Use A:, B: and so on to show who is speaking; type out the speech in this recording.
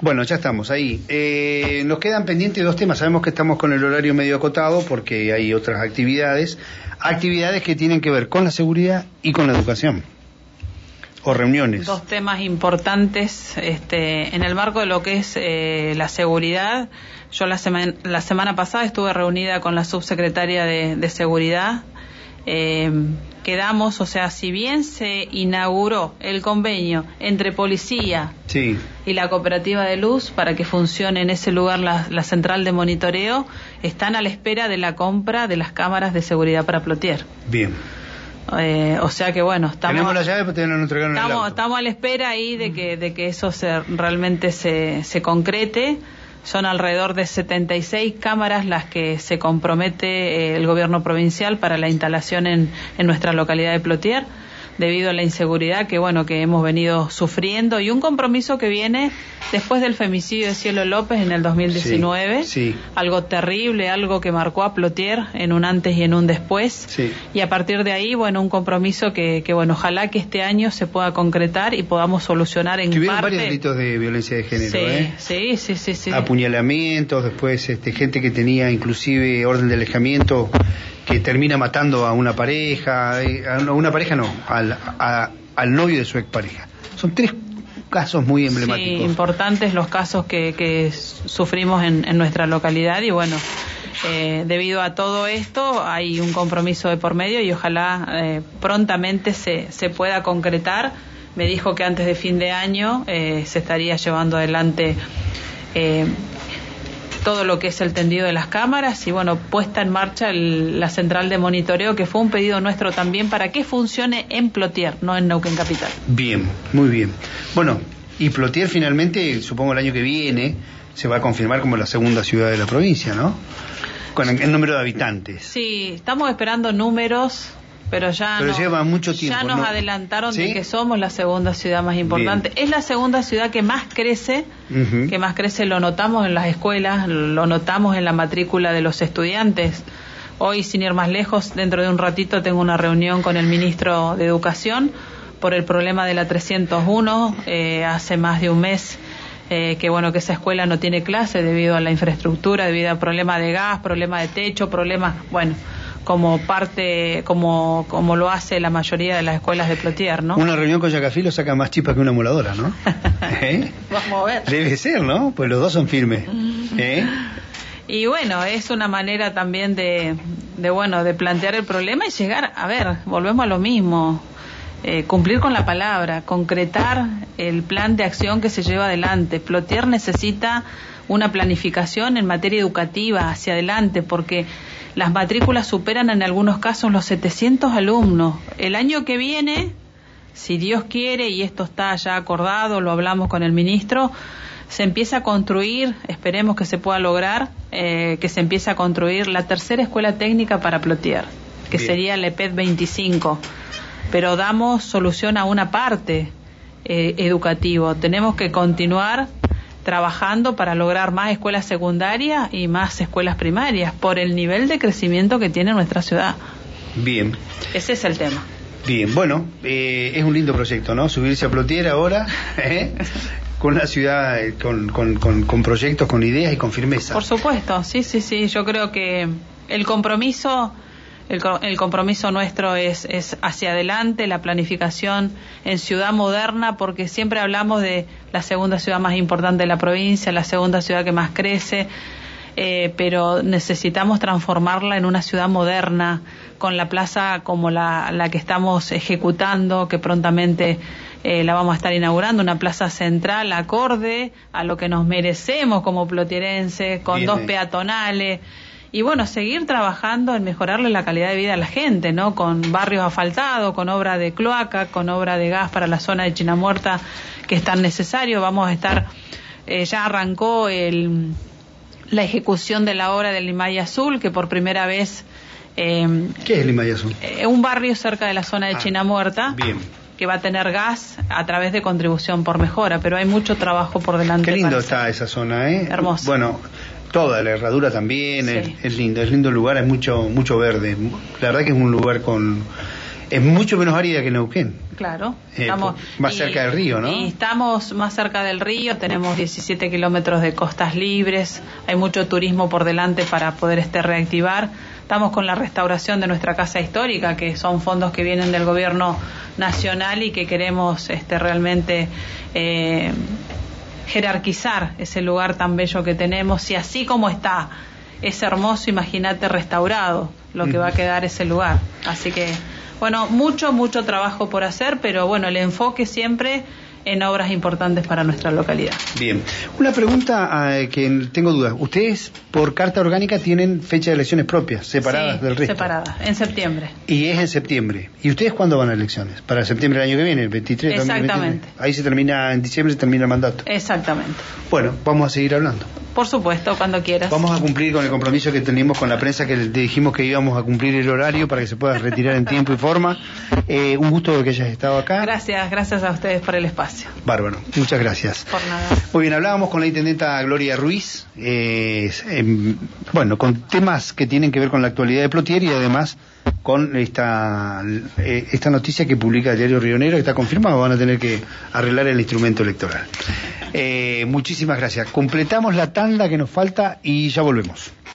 A: Bueno, ya estamos ahí. Eh, nos quedan pendientes dos temas. Sabemos que estamos con el horario medio acotado porque hay otras actividades. Actividades que tienen que ver con la seguridad y con la educación. O reuniones.
B: Dos temas importantes este, en el marco de lo que es eh, la seguridad. Yo la, semana la semana pasada estuve reunida con la subsecretaria de, de Seguridad. Eh, quedamos, o sea, si bien se inauguró el convenio entre policía
A: Sí,
B: y la cooperativa de luz para que funcione en ese lugar la, la central de monitoreo, están a la espera de la compra de las cámaras de seguridad para Plotier.
A: bien.
B: Eh, o sea que bueno, estamos...
A: Tenemos la llave, pero no
B: Estamos, estamos a la espera ahí de que, de que eso se, realmente se, se concrete. Son alrededor de 76 cámaras las que se compromete eh, el gobierno provincial para la instalación en, en nuestra localidad de Plotier debido a la inseguridad que bueno que hemos venido sufriendo y un compromiso que viene después del femicidio de Cielo López en el 2019
A: Sí, sí.
B: algo terrible algo que marcó a Plotier en un antes y en un después
A: Sí.
B: y a partir de ahí, bueno, un compromiso que, que, bueno, ojalá que este año se pueda concretar y podamos solucionar en
A: Que hubieron
B: parte.
A: varios delitos de violencia de género,
B: sí,
A: ¿eh?
B: sí, sí, sí, sí.
A: apuñalamientos, después este, gente que tenía inclusive orden de alejamiento que termina matando a una pareja, eh, a una- pareja no, al, a- al novio de su expareja. Son tres casos muy
B: Sí,
A: emblemáticos.
B: importantes los casos que, que sufrimos en, en nuestra localidad y bueno, eh, debido a todo esto hay un compromiso de por medio y ojalá eh, prontamente se, se pueda concretar. Me dijo que antes de fin de año eh, se estaría llevando adelante todo lo que es el tendido de las cámaras y bueno, puesta en marcha el- la central de monitoreo que fue un pedido nuestro también para que funcione en Plotier, no en Neuquén Capital.
A: Bien, muy bien. Bueno, y Plotier finalmente, supongo el año que viene, se va a confirmar como la segunda ciudad de la provincia, ¿no? Con el, el número de habitantes.
B: Sí, estamos esperando números, pero ya
A: Pero
B: no-
A: lleva mucho tiempo,
B: Ya nos
A: ¿no?
B: adelantaron
A: ¿Sí?
B: de que somos la segunda ciudad más importante. Es la segunda ciudad que más crece, que más crece, lo notamos en las escuelas, lo notamos en la matrícula de los estudiantes. Hoy, sin ir más lejos, dentro de un ratito tengo una reunión con el ministro de Educación por el problema de la 301. Eh, hace más de un mes eh, que bueno que esa escuela no tiene clase debido a la infraestructura, debido a problemas de gas, problemas de techo, problemas, bueno, como parte, como, como lo hace la mayoría de las escuelas de Plotier, ¿no?
A: Una reunión con Yacafilo saca más chispa que una moladora, ¿no? ¿Eh?
B: Vamos a ver.
A: Debe ser, ¿no? Pues los dos son firmes. ¿Eh?
B: Y bueno, es una manera también de, de bueno, de plantear el problema y llegar, a ver, volvemos a lo mismo, eh, cumplir con la palabra, concretar el plan de acción que se lleva adelante. Plotier necesita una planificación en materia educativa hacia adelante porque las matrículas superan en algunos casos los 700 alumnos. El año que viene, si Dios quiere, y esto está ya acordado, lo hablamos con el ministro, se empieza a construir, esperemos que se pueda lograr, eh, que se empiece a construir la tercera escuela técnica para Plotier, que
A: Bien.
B: sería la EPED 25. Pero damos solución a una parte eh, educativo. Tenemos que continuar trabajando para lograr más escuelas secundarias y más escuelas primarias por el nivel de crecimiento que tiene nuestra ciudad.
A: Bien,
B: Ese es el tema.
A: bien. Bueno, eh, es un lindo proyecto, ¿no? Subirse a Plotier ahora, ¿eh? con una ciudad eh, con, con, con, con proyectos, con ideas y con firmeza.
B: Por supuesto, sí, sí, sí. Yo creo que el compromiso, el, el compromiso nuestro es, es hacia adelante, la planificación en ciudad moderna, porque siempre hablamos de la segunda ciudad más importante de la provincia, la segunda ciudad que más crece. eh, pero necesitamos transformarla en una ciudad moderna, con la plaza como la, la que estamos ejecutando, que prontamente eh, la vamos a estar inaugurando, una plaza central acorde a lo que nos merecemos como plotierenses, con
A: Bien
B: dos peatonales. Y bueno, seguir trabajando en mejorarle la calidad de vida a la gente, ¿no? Con barrios asfaltados, con obra de cloaca, con obra de gas para la zona de Chinamuerta, que es tan necesario. Vamos a estar, eh, ya arrancó el, la ejecución de la obra del Limay Azul, que por primera vez, eh,
A: ¿Qué es Lima y Azul?
B: eh, un barrio cerca de la zona de
A: Ah,
B: Chinamuerta,
A: Bien.
B: que va a tener gas a través de contribución por mejora, pero hay mucho trabajo por delante.
A: Qué lindo está esa zona, ¿eh?
B: Hermoso.
A: Bueno, toda la herradura también,
B: Sí.
A: es, es lindo, es lindo lugar, hay mucho mucho verde. La verdad que es un lugar con Es mucho menos árida que Neuquén.
B: Claro.
A: Eh,
B: estamos
A: más cerca del río, ¿no?
B: Y estamos más cerca del río, tenemos 17 kilómetros de costas libres, hay mucho turismo por delante para poder este reactivar. Estamos con la restauración de nuestra casa histórica, que son fondos que vienen del gobierno nacional y que queremos este, realmente eh, jerarquizar ese lugar tan bello que tenemos. Y así como está, es hermoso, imagínate restaurado lo que va a quedar ese lugar. Así que, bueno, mucho, mucho trabajo por hacer, pero bueno, el enfoque siempre en obras importantes para nuestra localidad.
A: Bien. Una pregunta eh, que tengo dudas. ¿Ustedes por carta orgánica tienen fecha de elecciones propias, separadas
B: Sí,
A: del resto?
B: Separadas, en septiembre.
A: Y es en septiembre. ¿Y ustedes cuándo van a elecciones? Para septiembre del año que viene, el 23
B: Exactamente.
A: 2023. Ahí se termina, en diciembre se termina el mandato.
B: Exactamente.
A: Bueno, vamos a seguir hablando.
B: Por supuesto, cuando quieras.
A: Vamos a cumplir con el compromiso que teníamos con la prensa, que dijimos que íbamos a cumplir el horario para que se pueda retirar en tiempo y forma. Eh, un gusto que hayas estado acá.
B: Gracias, gracias a ustedes por el espacio.
A: Bárbaro, muchas gracias.
B: Por nada.
A: Muy bien, hablábamos con la intendenta Gloria Ruiz, eh, bueno, con temas que tienen que ver con la actualidad de Plotier y además con esta, eh, esta noticia que publica el diario Rionero, que está confirmado, van a tener que arreglar el instrumento electoral. Eh, muchísimas gracias. Completamos la tanda que nos falta y ya volvemos.